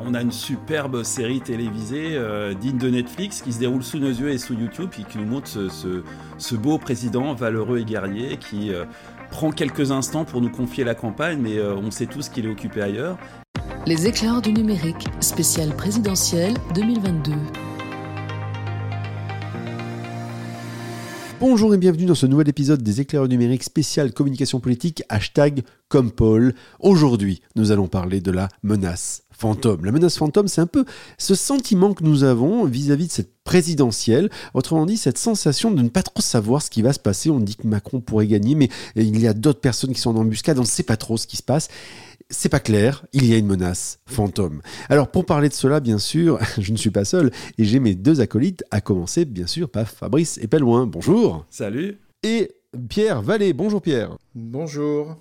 On a une superbe série télévisée euh, digne de Netflix qui se déroule sous nos yeux et sous YouTube et qui nous montre ce, beau président valeureux et guerrier qui euh, prend quelques instants pour nous confier la campagne, mais euh, on sait tous qu'il est occupé ailleurs. Les éclairs du numérique, spécial présidentiel 2022. Bonjour et bienvenue dans ce nouvel épisode des éclaireurs numériques spécial communication politique, hashtag comme. Aujourd'hui, nous allons parler de la menace fantôme. La menace fantôme, c'est un peu ce sentiment que nous avons vis-à-vis de cette présidentielle. Autrement dit, cette sensation de ne pas trop savoir ce qui va se passer. On dit que Macron pourrait gagner, mais il y a d'autres personnes qui sont en embuscade, on ne sait pas trop ce qui se passe c'est pas clair, il y a une menace fantôme. Alors pour parler de cela, bien sûr, je ne suis pas seul et j'ai mes deux acolytes, à commencer bien sûr par Fabrice et loin. Bonjour. Salut. Et Pierre Vallée. Bonjour Pierre. Bonjour.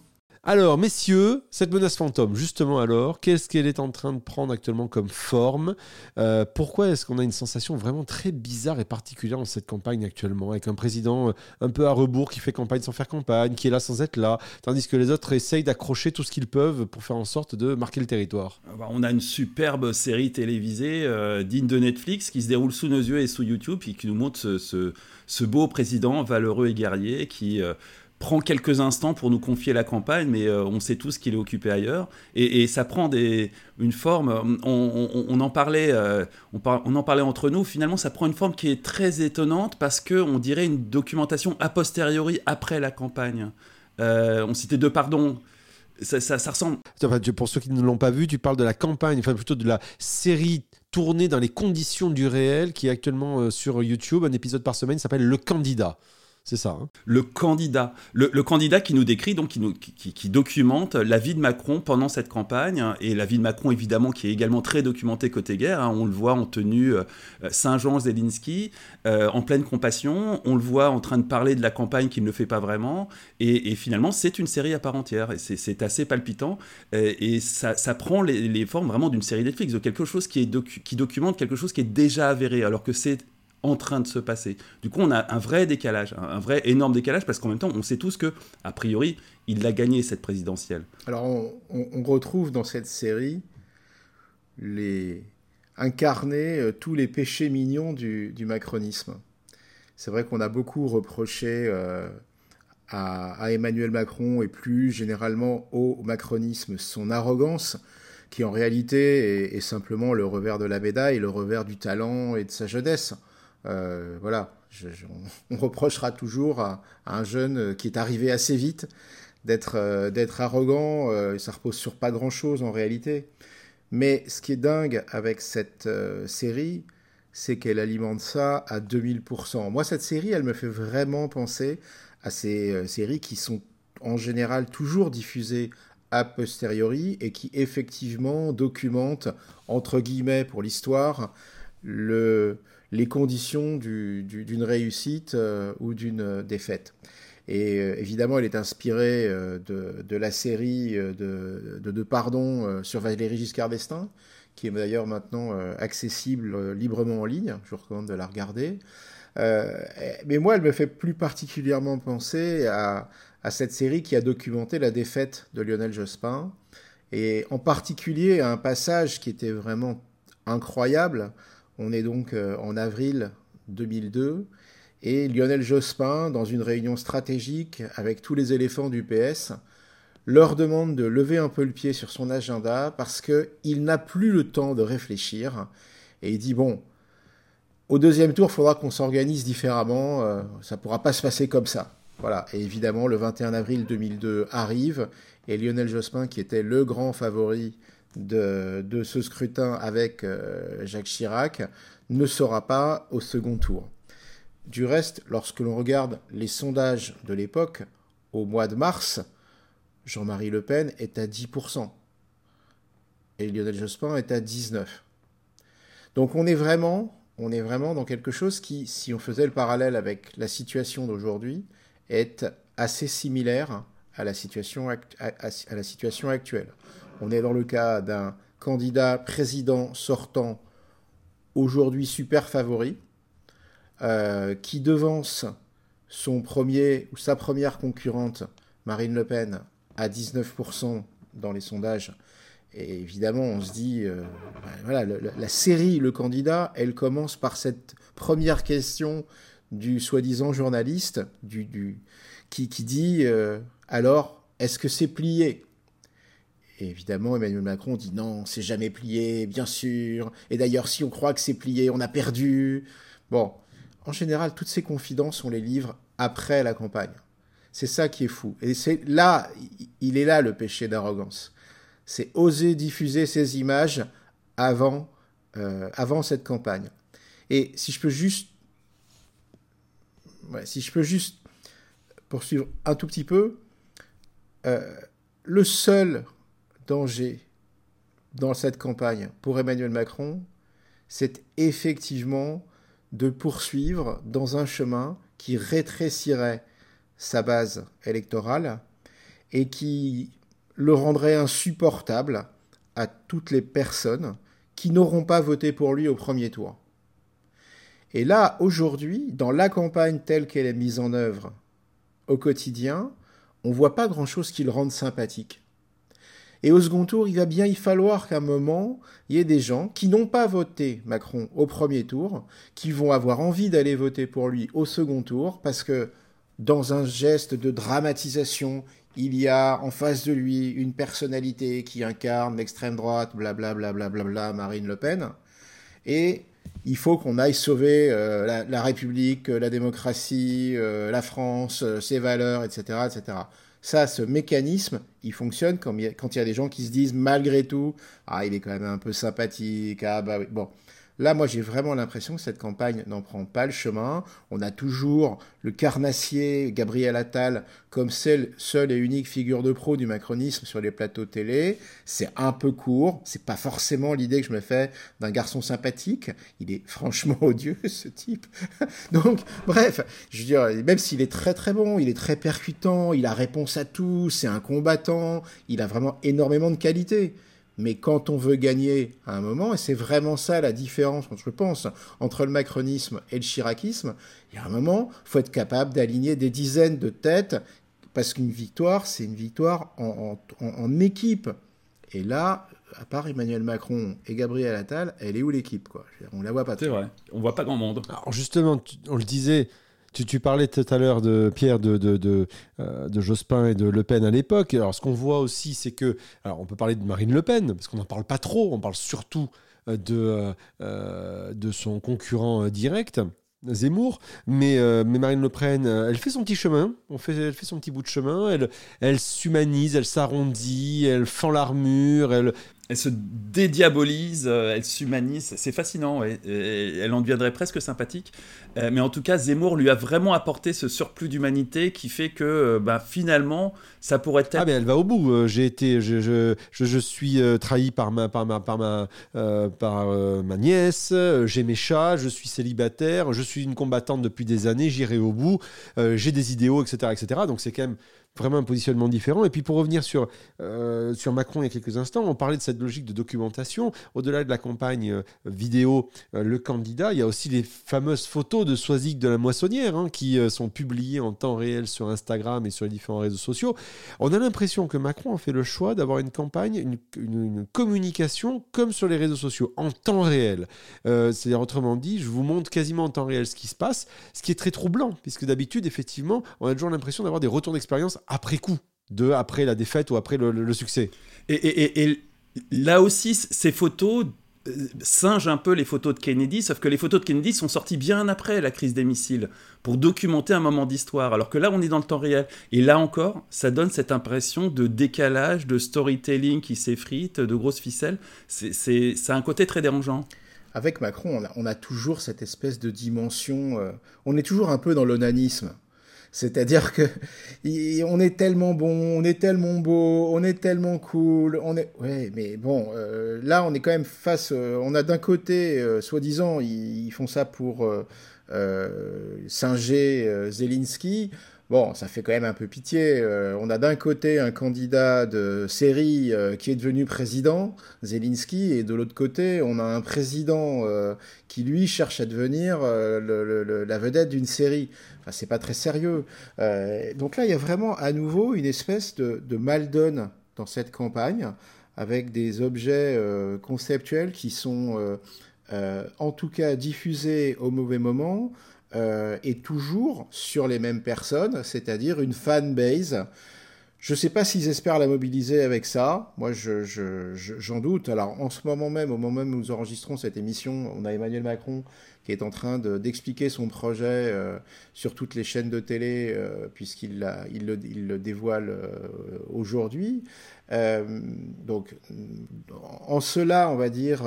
Alors, messieurs, cette menace fantôme, justement alors, qu'est-ce qu'elle est en train de prendre actuellement comme forme euh, Pourquoi est-ce qu'on a une sensation vraiment très bizarre et particulière dans cette campagne actuellement, avec un président euh, un peu à rebours qui fait campagne sans faire campagne, qui est là sans être là, tandis que les autres essayent d'accrocher tout ce qu'ils peuvent pour faire en sorte de marquer le territoire. Ah bah, On a une superbe série télévisée euh, digne de Netflix qui se déroule sous nos yeux et sous YouTube et qui nous montre ce, beau président valeureux et guerrier qui prend quelques instants pour nous confier la campagne, mais euh, on sait tous qu'il est occupé ailleurs. Et, ça prend une forme, on, en parlait, euh, on, en parlait entre nous, finalement ça prend une forme qui est très étonnante parce qu'on dirait une documentation a posteriori après la campagne. Euh, on citait deux pardons. Ça, ça, ressemble. pour ceux qui ne l'ont pas vu, tu parles de la campagne, enfin plutôt de la série tournée dans les conditions du réel qui est actuellement sur YouTube. Un épisode par semaine s'appelle Le Candidat. C'est ça. Hein. Le candidat. Le, candidat qui nous décrit, donc qui, qui, documente la vie de Macron pendant cette campagne, et la vie de Macron évidemment qui est également très documentée côté guerre. Hein. On le voit en tenue euh, Saint-Jean Zelensky, euh, en pleine compassion. On le voit en train de parler de la campagne qu'il ne fait pas vraiment. Et, finalement, c'est une série à part entière. Et c'est assez palpitant. Euh, et, ça, prend les, formes vraiment d'une série Netflix, de quelque chose qui, est qui documente quelque chose qui est déjà avéré, alors que c'est en train de se passer. Du coup, on a un vrai décalage, un vrai énorme décalage, parce qu'en même temps, on sait tous que, a priori, il a gagné cette présidentielle. Alors, on, retrouve dans cette série les incarner euh, tous les péchés mignons du, macronisme. C'est vrai qu'on a beaucoup reproché euh, à, Emmanuel Macron et plus généralement au macronisme son arrogance, qui en réalité est, est simplement le revers de la médaille, le revers du talent et de sa jeunesse. Euh, voilà, on, reprochera toujours à, un jeune qui est arrivé assez vite d'être euh, arrogant. Euh, ça repose sur pas grand chose en réalité. Mais ce qui est dingue avec cette série, c'est qu'elle alimente ça à 2000%. Moi, cette série, elle me fait vraiment penser à ces séries qui sont en général toujours diffusées a posteriori et qui effectivement documentent, entre guillemets pour l'histoire, le, les conditions d'une réussite euh, ou d'une défaite. Et euh, évidemment, elle est inspirée euh, de, la série de, de, Pardon sur Valéry Giscard d'Estaing, qui est d'ailleurs maintenant accessible librement en ligne. Je vous recommande de la regarder. mais moi, elle me fait plus particulièrement penser à, cette série qui a documenté la défaite de Lionel Jospin, et en particulier à un passage qui était vraiment incroyable, on est donc euh, en avril 2002 et Lionel Jospin, dans une réunion stratégique avec tous les éléphants du PS, leur demande de lever un peu le pied sur son agenda parce qu'il n'a plus le temps de réfléchir. Et il dit, bon, au deuxième tour, il faudra qu'on s'organise différemment, euh, ça ne pourra pas se passer comme ça. Voilà, et évidemment, le 21 avril 2002 arrive, et Lionel Jospin, qui était le grand favori de, ce scrutin avec euh, Jacques Chirac ne sera pas au second tour. Du reste, lorsque l'on regarde les sondages de l'époque, au mois de mars, Jean-Marie Le Pen est à 10% et Lionel Jospin est à 19%. Donc on est vraiment, on est vraiment dans quelque chose qui, si on faisait le parallèle avec la situation d'aujourd'hui, est assez similaire à la situation, à la situation actuelle. On est dans le cas d'un candidat président sortant aujourd'hui super favori, euh, qui devance son premier ou sa première concurrente, Marine Le Pen, à 19% dans les sondages, Et évidemment, on se dit, ben voilà, la série Le Candidat, elle commence par cette première question du soi-disant journaliste du, qui, qui dit alors, est-ce que c'est plié? Évidemment, Emmanuel Macron dit non, c'est jamais plié, bien sûr. Et d'ailleurs, si on croit que c'est plié, on a perdu. Bon, en général, toutes ces confidences, on les livre après la campagne. C'est ça qui est fou. Et c'est là, il est là le péché d'arrogance. C'est oser diffuser ces images avant, euh, avant cette campagne. Et si je peux juste, si je peux juste poursuivre un tout petit peu, euh, le seul danger dans cette campagne pour Emmanuel Macron, c'est effectivement de poursuivre dans un chemin qui rétrécirait sa base électorale et qui le rendrait insupportable à toutes les personnes qui n'auront pas voté pour lui au premier tour. Et là, aujourd'hui, dans la campagne telle qu'elle est mise en œuvre au quotidien, on ne voit pas grand-chose qui le rende sympathique. Et au second tour, il va bien y falloir qu'à un moment, il y ait des gens qui n'ont pas voté Macron au premier tour, qui vont avoir envie d'aller voter pour lui au second tour, parce que dans un geste de dramatisation, il y a en face de lui une personnalité qui incarne l'extrême droite, blablabla, bla, Marine Le Pen. Et il faut qu'on aille sauver euh, la, République, la démocratie, euh, la France, euh, ses valeurs, etc., etc. Ça, ce mécanisme, il fonctionne quand il, y a, des gens qui se disent malgré tout, ah, il est quand même un peu sympathique, ah bah oui. Bon, Là, moi, j'ai vraiment l'impression que cette campagne n'en prend pas le chemin. On a toujours le carnassier Gabriel Attal comme seule, seule et unique figure de pro du macronisme sur les plateaux télé. C'est un peu court. C'est pas forcément l'idée que je me fais d'un garçon sympathique. Il est franchement odieux, ce type. Donc, bref, je veux dire, même s'il est très très bon, il est très percutant, il a réponse à tout, c'est un combattant, il a vraiment énormément de qualités. Mais quand on veut gagner à un moment, et c'est vraiment ça la différence, je pense, entre le macronisme et le chiracisme, il y a un moment, il faut être capable d'aligner des dizaines de têtes, parce qu'une victoire, c'est une victoire en, équipe. Et là, à part Emmanuel Macron et Gabriel Attal, elle est où l'équipe quoi? On la voit pas. C'est vrai, on voit pas grand monde. Alors justement, on le disait, tu, parlais tout à l'heure de Pierre, de, de, euh, de, Jospin et de Le Pen à l'époque. Alors, ce qu'on voit aussi, c'est que. Alors, on peut parler de Marine Le Pen, parce qu'on n'en parle pas trop. On parle surtout euh, de, euh, de son concurrent direct. Zemmour, mais, mais Marine Le Pen, elle fait son petit chemin, on fait, elle fait son petit bout de chemin, elle, elle s'humanise, elle s'arrondit, elle fend l'armure, elle, elle se dédiabolise, euh, elle s'humanise, c'est fascinant, elle en deviendrait presque sympathique. Euh, mais en tout cas, Zemmour lui a vraiment apporté ce surplus d'humanité qui fait que euh, bah, finalement, ça pourrait être... Ah mais elle va au bout, j'ai été, je, suis trahi par ma, par ma, par ma, par, ma nièce, j'ai mes chats, je suis célibataire, je suis une combattante depuis des années, j'irai au bout, j'ai des idéaux, etc. etc. Donc c'est quand même vraiment un positionnement différent. Et puis pour revenir sur, euh, sur Macron il y a quelques instants, on parlait de cette logique de documentation. Au-delà de la campagne euh, vidéo, euh, le candidat, il y a aussi les fameuses photos de Soisic de la Moissonnière hein, qui sont publiées en temps réel sur Instagram et sur les différents réseaux sociaux. On a l'impression que Macron a fait le choix d'avoir une campagne, une, une, communication comme sur les réseaux sociaux, en temps réel. C'est-à-dire, autrement dit, je vous montre quasiment en temps réel ce qui se passe, ce qui est très troublant, puisque d'habitude, effectivement, on a toujours l'impression d'avoir des retours d'expérience après coup, de après la défaite ou après le, succès. Et, là aussi, ces photos euh, singent un peu les photos de Kennedy, sauf que les photos de Kennedy sont sorties bien après la crise des missiles, pour documenter un moment d'histoire, alors que là, on est dans le temps réel. Et là encore, ça donne cette impression de décalage, de storytelling qui s'effrite, de grosses ficelles. C'est un côté très dérangeant avec Macron, on a, toujours cette espèce de dimension. Euh, on est toujours un peu dans l'onanisme. C'est-à-dire que on est tellement bon, on est tellement beau, on est tellement cool, on est ouais, mais bon, euh, là on est quand même face, euh, on a d'un côté, euh, soi-disant, ils, font ça pour singer Zelensky. Bon, ça fait quand même un peu pitié. Euh, on a d'un côté un candidat de série euh, qui est devenu président, Zelensky, et de l'autre côté, on a un président euh, qui, lui, cherche à devenir la vedette d'une série. Enfin, c'est pas très sérieux. donc là, il y a vraiment à nouveau une espèce de, de mal-donne dans cette campagne. avec des objets conceptuels qui sont en tout cas diffusés au mauvais moment et toujours sur les mêmes personnes, c'est-à-dire une fan base je ne sais pas s'ils espèrent la mobiliser avec ça. Moi, j'en je, doute. Alors, en ce moment même, au moment même où nous enregistrons cette émission, on a Emmanuel Macron qui est en train d'expliquer son projet euh, sur toutes les chaînes de télé, euh, puisqu'il il le, il le, dévoile euh, aujourd'hui. donc, en cela, on va dire,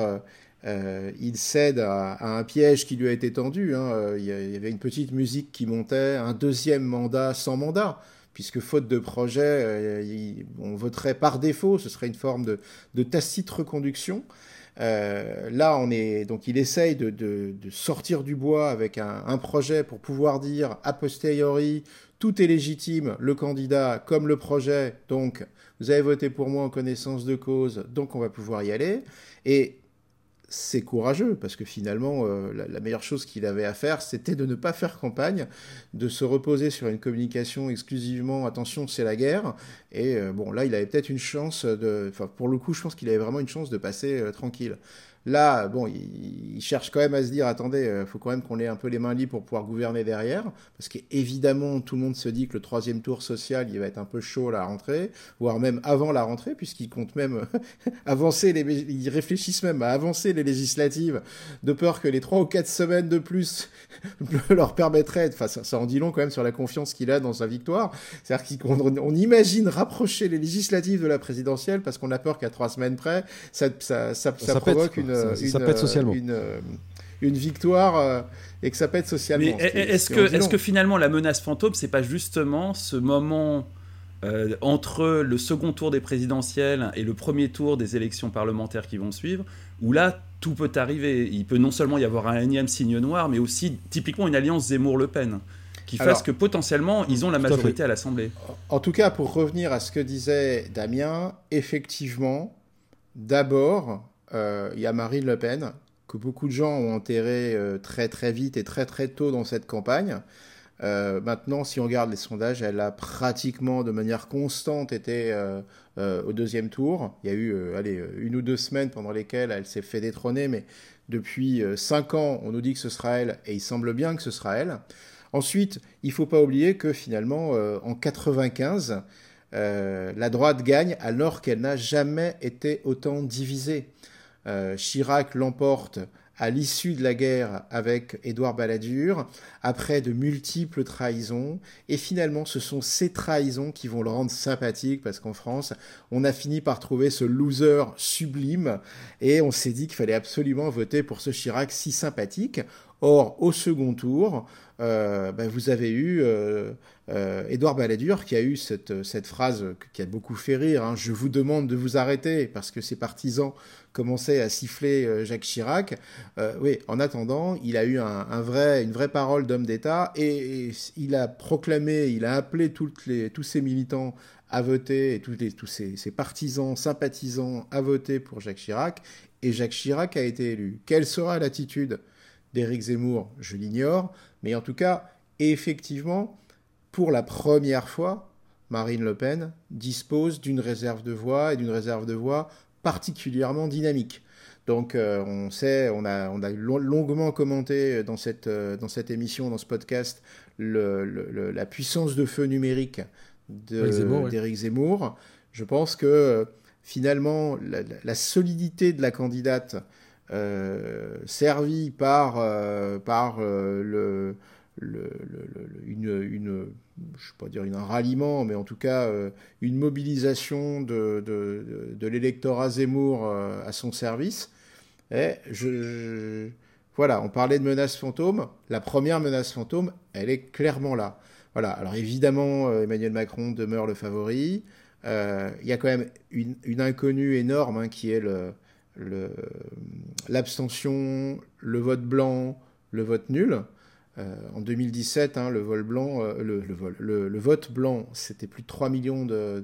il cède à, un piège qui lui a été tendu. Hein. Il y avait une petite musique qui montait, un deuxième mandat sans mandat puisque faute de projet, euh, on voterait par défaut, ce serait une forme de, tacite reconduction. Euh, là, on est donc il essaye de, sortir du bois avec un, projet pour pouvoir dire a posteriori tout est légitime, le candidat comme le projet. Donc, vous avez voté pour moi en connaissance de cause, donc on va pouvoir y aller. Et c'est courageux parce que finalement, euh, la, meilleure chose qu'il avait à faire, c'était de ne pas faire campagne, de se reposer sur une communication exclusivement attention, c'est la guerre. Et euh, bon, là, il avait peut-être une chance de. Enfin, pour le coup, je pense qu'il avait vraiment une chance de passer euh, tranquille. Là, bon, il, cherche quand même à se dire, attendez, il euh, faut quand même qu'on ait un peu les mains libres pour pouvoir gouverner derrière, parce qu'évidemment, tout le monde se dit que le troisième tour social, il va être un peu chaud à la rentrée, voire même avant la rentrée, puisqu'ils comptent même avancer, les, ils réfléchissent même à avancer les législatives, de peur que les trois ou quatre semaines de plus leur permettraient, enfin, ça, en dit long quand même sur la confiance qu'il a dans sa victoire, c'est-à-dire qu'on on imagine rapprocher les législatives de la présidentielle, parce qu'on a peur qu'à trois semaines près, ça, ça, ça, ça provoque une ça, pète socialement. Une, victoire euh, et que ça pète socialement. est-ce que, est que finalement la menace fantôme, c'est pas justement ce moment euh, entre le second tour des présidentielles et le premier tour des élections parlementaires qui vont suivre, où là tout peut arriver. Il peut non seulement y avoir un énième signe noir, mais aussi typiquement une alliance Zemmour-Le Pen qui fasse que potentiellement ils ont la majorité à, à l'Assemblée. En tout cas, pour revenir à ce que disait Damien, effectivement, d'abord, euh, il y a Marine Le Pen, que beaucoup de gens ont enterré euh, très très vite et très très tôt dans cette campagne. Euh, maintenant, si on regarde les sondages, elle a pratiquement de manière constante été au deuxième tour. Il y a eu allez, une ou deux semaines pendant lesquelles elle s'est fait détrôner, mais depuis cinq ans, on nous dit que ce sera elle, et il semble bien que ce sera elle. Ensuite, il ne faut pas oublier que finalement, en 95, la droite gagne alors qu'elle n'a jamais été autant divisée. Euh, Chirac l'emporte à l'issue de la guerre avec Édouard Balladur, après de multiples trahisons, et finalement ce sont ces trahisons qui vont le rendre sympathique, parce qu'en France, on a fini par trouver ce loser sublime, et on s'est dit qu'il fallait absolument voter pour ce Chirac si sympathique. Or, au second tour, euh, ben, vous avez eu euh, euh, Édouard Balladur qui a eu cette, cette phrase qui a beaucoup fait rire hein, Je vous demande de vous arrêter parce que ses partisans commençaient à siffler Jacques Chirac. oui, en attendant, il a eu un, vrai, une vraie parole d'homme d'État et, il a proclamé, il a appelé toutes les, tous ses militants à voter et tous, les, tous ses, ses partisans, sympathisants à voter pour Jacques Chirac. Et Jacques Chirac a été élu. Quelle sera l'attitude d'Éric Zemmour? Je l'ignore. Mais en tout cas, effectivement, pour la première fois, Marine Le Pen dispose d'une réserve de voix et d'une réserve de voix particulièrement dynamique. Donc euh, on sait, on a, on a longuement commenté dans cette, euh, dans cette émission, dans ce podcast, le, la puissance de feu numérique d'Éric Zemmour, Je pense que finalement, la, solidité de la candidate euh, servi par, euh, par euh, une, une, je sais pas dire un ralliement, mais en tout cas une mobilisation de, de, l'électorat Zemmour à son service. Et voilà, on parlait de menace fantôme. La première menace fantôme, elle est clairement là. Voilà. Alors évidemment, Emmanuel Macron demeure le favori. Il y a quand même une, une inconnue énorme hein, qui est l'abstention, le, vote blanc, le vote nul. Euh, en 2017, hein, euh, le, vote blanc, c'était plus de 3 millions de,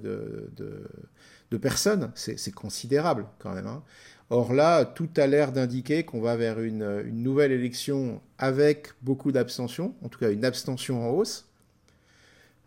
de, personnes. C'est considérable quand même. Hein. Or là, tout a l'air d'indiquer qu'on va vers une, une, nouvelle élection avec beaucoup d'abstention, en tout cas une abstention en hausse.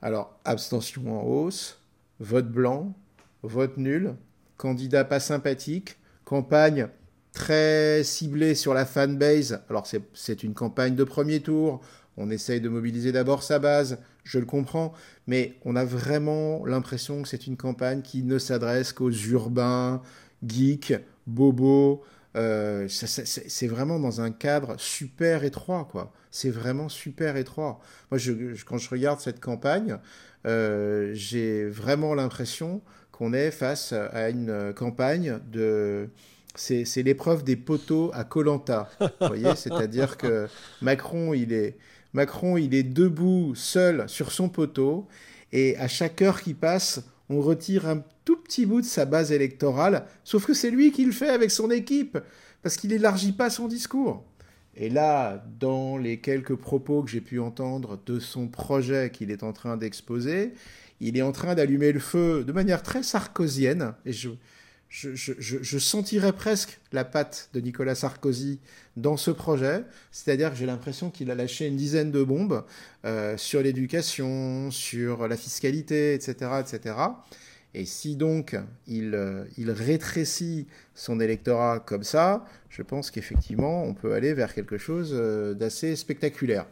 Alors, abstention en hausse, vote blanc, vote nul, candidat pas sympathique, campagne très ciblée sur la fanbase. Alors c'est une campagne de premier tour, on essaye de mobiliser d'abord sa base, je le comprends, mais on a vraiment l'impression que c'est une campagne qui ne s'adresse qu'aux urbains, geeks, bobos. Euh, c'est vraiment dans un cadre super étroit, quoi. C'est vraiment super étroit. Moi, quand je regarde cette campagne, euh, j'ai vraiment l'impression qu'on est face à une campagne de c'est l'épreuve des poteaux à Colanta. Vous voyez, c'est-à-dire que Macron, il est Macron, il est debout seul sur son poteau et à chaque heure qui passe, on retire un tout petit bout de sa base électorale, sauf que c'est lui qui le fait avec son équipe parce qu'il n'élargit pas son discours. Et là, dans les quelques propos que j'ai pu entendre de son projet qu'il est en train d'exposer, il est en train d'allumer le feu de manière très sarkozienne. Et je, je, sentirais presque la patte de Nicolas Sarkozy dans ce projet. C'est-à-dire que j'ai l'impression qu'il a lâché une dizaine de bombes euh, sur l'éducation, sur la fiscalité, etc., etc. Et si donc il, euh, il rétrécit son électorat comme ça, je pense qu'effectivement, on peut aller vers quelque chose euh, d'assez spectaculaire.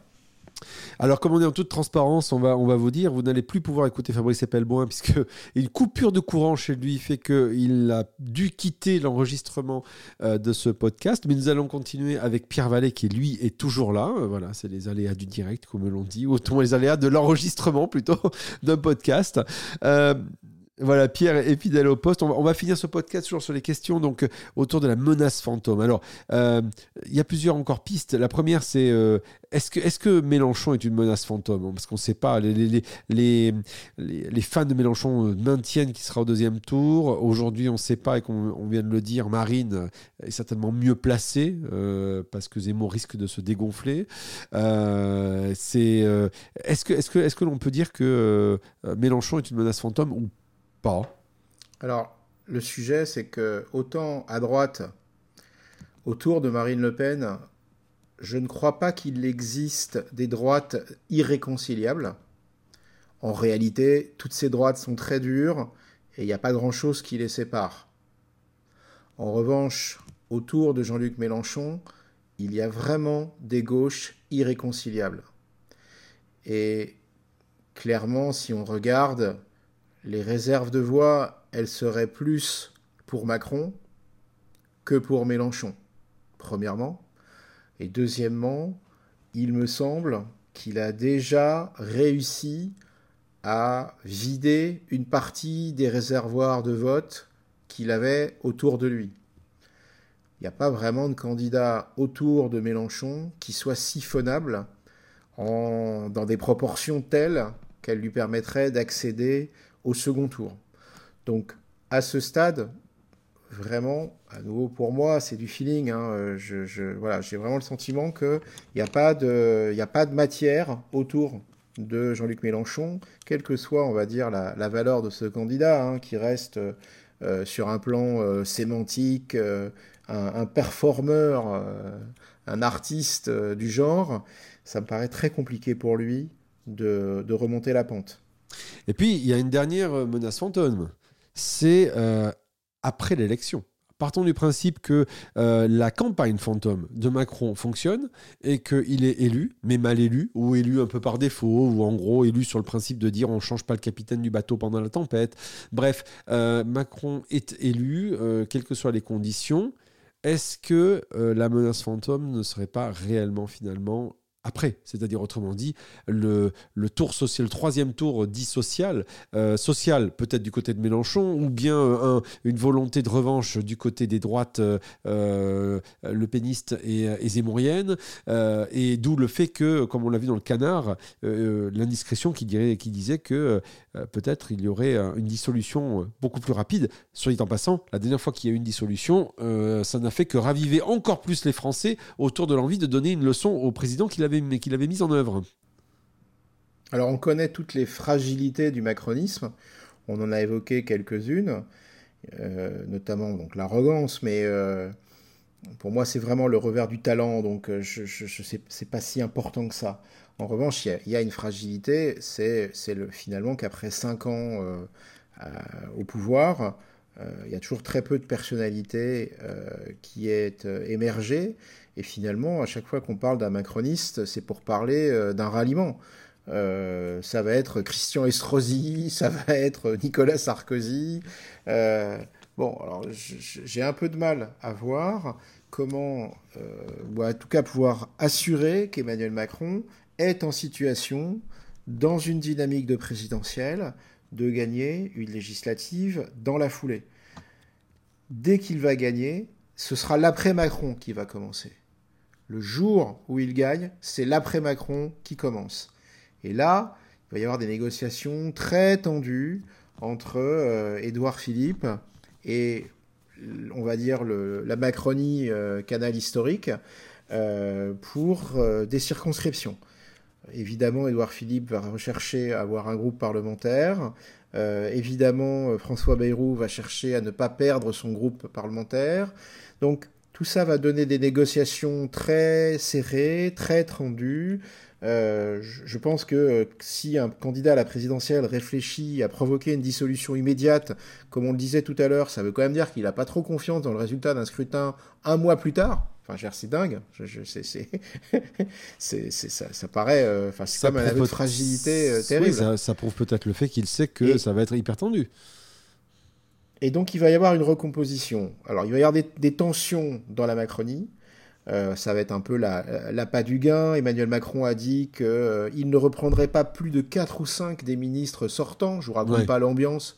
Alors, comme on est en toute transparence, on va, on va vous dire, vous n'allez plus pouvoir écouter Fabrice Epelboin puisque une coupure de courant chez lui fait qu'il a dû quitter l'enregistrement euh, de ce podcast. Mais nous allons continuer avec Pierre Vallée qui, lui, est toujours là. Euh, voilà, c'est les aléas du direct, comme l'on dit, autant les aléas de l'enregistrement plutôt d'un podcast. Euh, voilà, Pierre est fidèle au poste. On va, finir ce podcast toujours sur les questions donc euh, autour de la menace fantôme. Alors, euh, il y a plusieurs encore pistes. La première, c'est euh, est-ce que, est que Mélenchon est une menace fantôme? Parce qu'on ne sait pas. Les, les, les, fans de Mélenchon maintiennent qu'il sera au deuxième tour. Aujourd'hui, on ne sait pas et qu'on vient de le dire, Marine est certainement mieux placée parce que Zemmour risque de se dégonfler. est-ce que, est-ce que, est-ce que l'on peut dire que Mélenchon est une menace fantôme ou alors, le sujet, c'est que autant à droite, autour de Marine Le Pen, je ne crois pas qu'il existe des droites irréconciliables. En réalité, toutes ces droites sont très dures et il n'y a pas grand-chose qui les sépare. En revanche, autour de Jean-Luc Mélenchon, il y a vraiment des gauches irréconciliables. Et clairement, si on regarde les réserves de voix, elles seraient plus pour Macron que pour Mélenchon, premièrement. Et deuxièmement, il me semble qu'il a déjà réussi à vider une partie des réservoirs de vote qu'il avait autour de lui. Il n'y a pas vraiment de candidat autour de Mélenchon qui soit siphonnable en, dans des proportions telles qu'elles lui permettraient d'accéder au second tour. Donc à ce stade, vraiment, à nouveau pour moi, c'est du feeling. Hein, je, voilà, j'ai vraiment le sentiment qu'il n'y a, pas de, a pas de matière autour de Jean-Luc Mélenchon, quelle que soit, on va dire, la, valeur de ce candidat, hein, qui reste euh, sur un plan euh, sémantique, euh, un, performeur, un artiste du genre, ça me paraît très compliqué pour lui de remonter la pente. Et puis, il y a une dernière euh, menace fantôme. C'est euh, après l'élection. Partons du principe que euh, la campagne fantôme de Macron fonctionne et qu'il est élu, mais mal élu, ou élu un peu par défaut, ou en gros élu sur le principe de dire on ne change pas le capitaine du bateau pendant la tempête. Bref, Macron est élu, quelles que soient les conditions. Est-ce que la menace fantôme ne serait pas réellement finalement après, c'est-à-dire autrement dit, le, tour social, troisième tour dit social, euh, social peut-être du côté de Mélenchon, ou bien euh, une volonté de revanche du côté des droites euh, le péniste et, et zémouriennes, et d'où le fait que, comme on l'a vu dans le canard, l'indiscrétion qui disait que peut-être il y aurait une dissolution beaucoup plus rapide. Soit dit en passant, la dernière fois qu'il y a eu une dissolution, ça n'a fait que raviver encore plus les Français autour de l'envie de donner une leçon au président qu'il avait qu'il avait mis en œuvre Alors on connaît toutes les fragilités du macronisme, on en a évoqué quelques-unes, euh, notamment donc l'arrogance, mais euh, pour moi c'est vraiment le revers du talent, donc euh, je, je, c'est pas si important que ça. En revanche, il y, a une fragilité, c'est finalement qu'après cinq ans au pouvoir, il y a toujours très peu de personnalités qui est émergée. Et finalement, à chaque fois qu'on parle d'un macroniste, c'est pour parler d'un ralliement. ça va être Christian Estrosi, ça va être Nicolas Sarkozy. bon, alors j'ai un peu de mal à voir comment, ou en tout cas pouvoir assurer qu'Emmanuel Macron est en situation dans une dynamique de présidentielle, de gagner une législative dans la foulée. Dès qu'il va gagner, ce sera l'après-Macron qui va commencer. Le jour où il gagne, c'est l'après-Macron qui commence. Et là, il va y avoir des négociations très tendues entre euh, Édouard Philippe et, on va dire, la Macronie euh, canal historique euh, pour des circonscriptions. Évidemment, Édouard Philippe va rechercher à avoir un groupe parlementaire. Euh, évidemment, euh, François Bayrou va chercher à ne pas perdre son groupe parlementaire. Donc, tout ça va donner des négociations très serrées, très tendues. Euh, je pense que si un candidat à la présidentielle réfléchit à provoquer une dissolution immédiate, comme on le disait tout à l'heure, ça veut quand même dire qu'il n'a pas trop confiance dans le résultat d'un scrutin un mois plus tard. Enfin, c'est dingue. Je, je, c'est, c'est, ça, ça, paraît. Euh, enfin, c'est comme un aveu de fragilité euh, terrible. ça, ça, prouve peut-être le fait qu'il sait que ça va être hyper tendu. Et donc, il va y avoir une recomposition. Alors, il va y avoir des, tensions dans la Macronie. Euh, ça va être un peu la, la pas du gain. Emmanuel Macron a dit qu'il ne reprendrait pas plus de 4 ou 5 des ministres sortants. Je vous raconte pas l'ambiance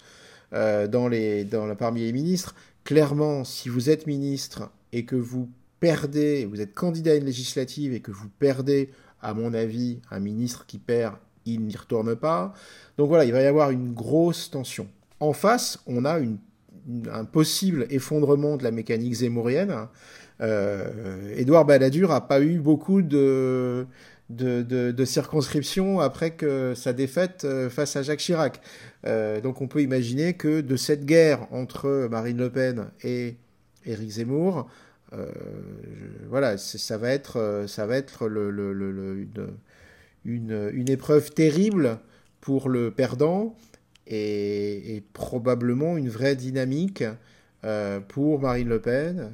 dans les, dans, parmi les ministres. Clairement, si vous êtes ministre et que vous perdez, vous êtes candidat à une législative et que vous perdez, à mon avis, un ministre qui perd, il n'y retourne pas. Donc voilà, il va y avoir une grosse tension. En face, on a un possible effondrement de la mécanique zémorienne. Euh, Édouard Balladur n'a pas eu beaucoup de, de, circonscriptions après que sa défaite euh, face à Jacques Chirac. Euh, donc on peut imaginer que de cette guerre entre Marine Le Pen et Éric Zemmour, euh, voilà, ça va être, ça va être une, une, épreuve terrible pour le perdant et, probablement une vraie dynamique euh, pour Marine Le Pen,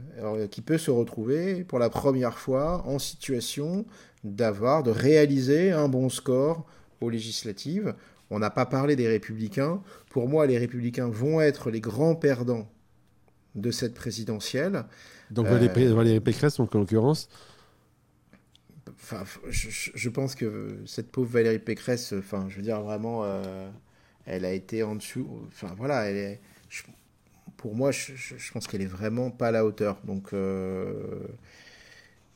qui peut se retrouver pour la première fois en situation d'avoir, de réaliser un bon score aux législatives. On n'a pas parlé des républicains. Pour moi, les républicains vont être les grands perdants de cette présidentielle. Donc Valérie, Pécresse, donc, en l'occurrence Enfin, je, pense que cette pauvre Valérie Pécresse, enfin, je veux dire vraiment, euh, elle a été en dessous. Enfin, voilà, elle est. pour moi, je, pense qu'elle est vraiment pas à la hauteur. Donc, euh,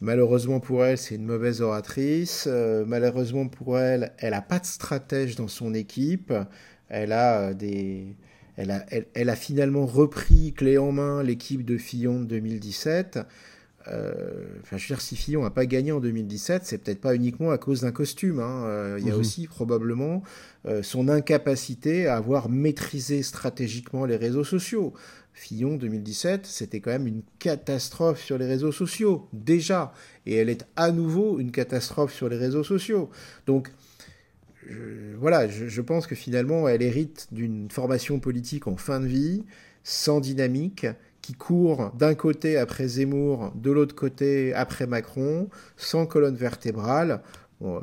malheureusement pour elle, c'est une mauvaise oratrice. Euh, malheureusement pour elle, elle a pas de stratège dans son équipe. Elle a des elle a, elle, a finalement repris clé en main l'équipe de Fillon de 2017. Euh, enfin, je veux dire, si Fillon n'a pas gagné en 2017, c'est peut-être pas uniquement à cause d'un costume. Hein. Euh, il y a mhm. aussi probablement euh, son incapacité à avoir maîtrisé stratégiquement les réseaux sociaux. Fillon 2017, c'était quand même une catastrophe sur les réseaux sociaux, déjà. Et elle est à nouveau une catastrophe sur les réseaux sociaux. Donc, voilà, je, pense que finalement, elle hérite d'une formation politique en fin de vie, sans dynamique, qui court d'un côté après Zemmour, de l'autre côté après Macron, sans colonne vertébrale. Euh,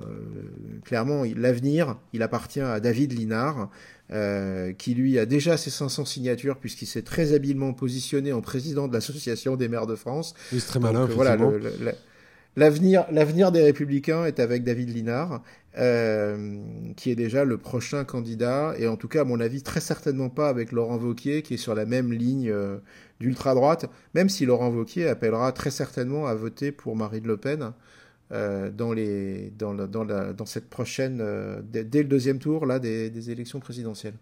clairement, l'avenir, il appartient à David Linard, euh, qui lui a déjà ses 500 signatures puisqu'il s'est très habilement positionné en président de l'association des maires de France. C'est très malin. voilà, l'avenir, l'avenir des Républicains est avec David Linard. Euh, qui est déjà le prochain candidat, et en tout cas, à mon avis, très certainement pas avec Laurent Vauquier, qui est sur la même ligne euh, d'ultra-droite, même si Laurent Vauquier appellera très certainement à voter pour Marine Le Pen euh, dans, cette prochaine, dès, le deuxième tour là, des élections présidentielles.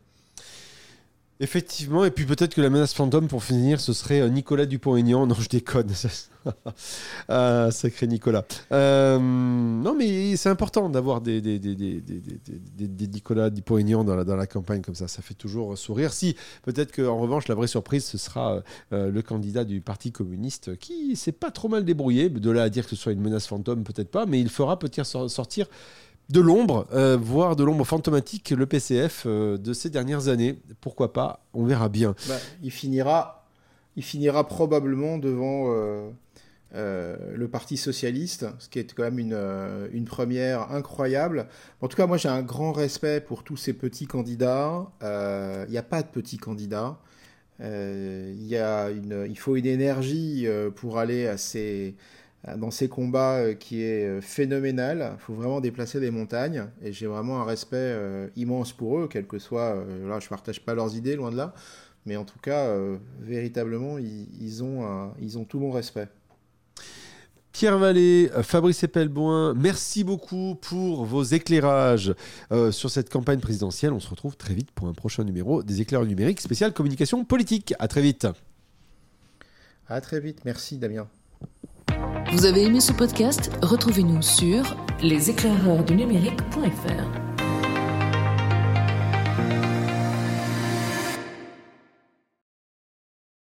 Effectivement, et puis peut-être que la menace fantôme pour finir, ce serait Nicolas Dupont-Aignan. Non, je déconne. ah, sacré Nicolas. Euh, non, mais c'est important d'avoir des, des, des, des, Nicolas Dupont-Aignan dans la, dans la campagne comme ça. Ça fait toujours sourire. Si, peut-être qu'en revanche, la vraie surprise, ce sera euh, le candidat du Parti communiste qui s'est pas trop mal débrouillé. De là à dire que ce soit une menace fantôme, peut-être pas, mais il fera peut-être sortir de l'ombre, euh, voire de l'ombre fantomatique, le PCF euh, de ces dernières années. Pourquoi pas On verra bien. Bah, il finira, il finira probablement devant le Parti socialiste, ce qui est quand même une, une première incroyable. En tout cas, moi j'ai un grand respect pour tous ces petits candidats. Il n'y a pas de petits candidats. Il, y a une, il faut une énergie pour aller à ces euh, dans ces combats euh, qui est euh, phénoménal. Il faut vraiment déplacer des montagnes et j'ai vraiment un respect immense pour eux, quel que soit. là, je partage pas leurs idées, loin de là, mais en tout cas, véritablement, ils, ont ils ont tout mon respect. Pierre Vallée, Fabrice Epelboin, merci beaucoup pour vos éclairages sur cette campagne présidentielle. On se retrouve très vite pour un prochain numéro des éclairages numériques spécial communication politique. À très vite. À très vite. Merci Damien. Vous avez aimé ce podcast? Retrouvez-nous sur leséclaireursdunumérique.fr.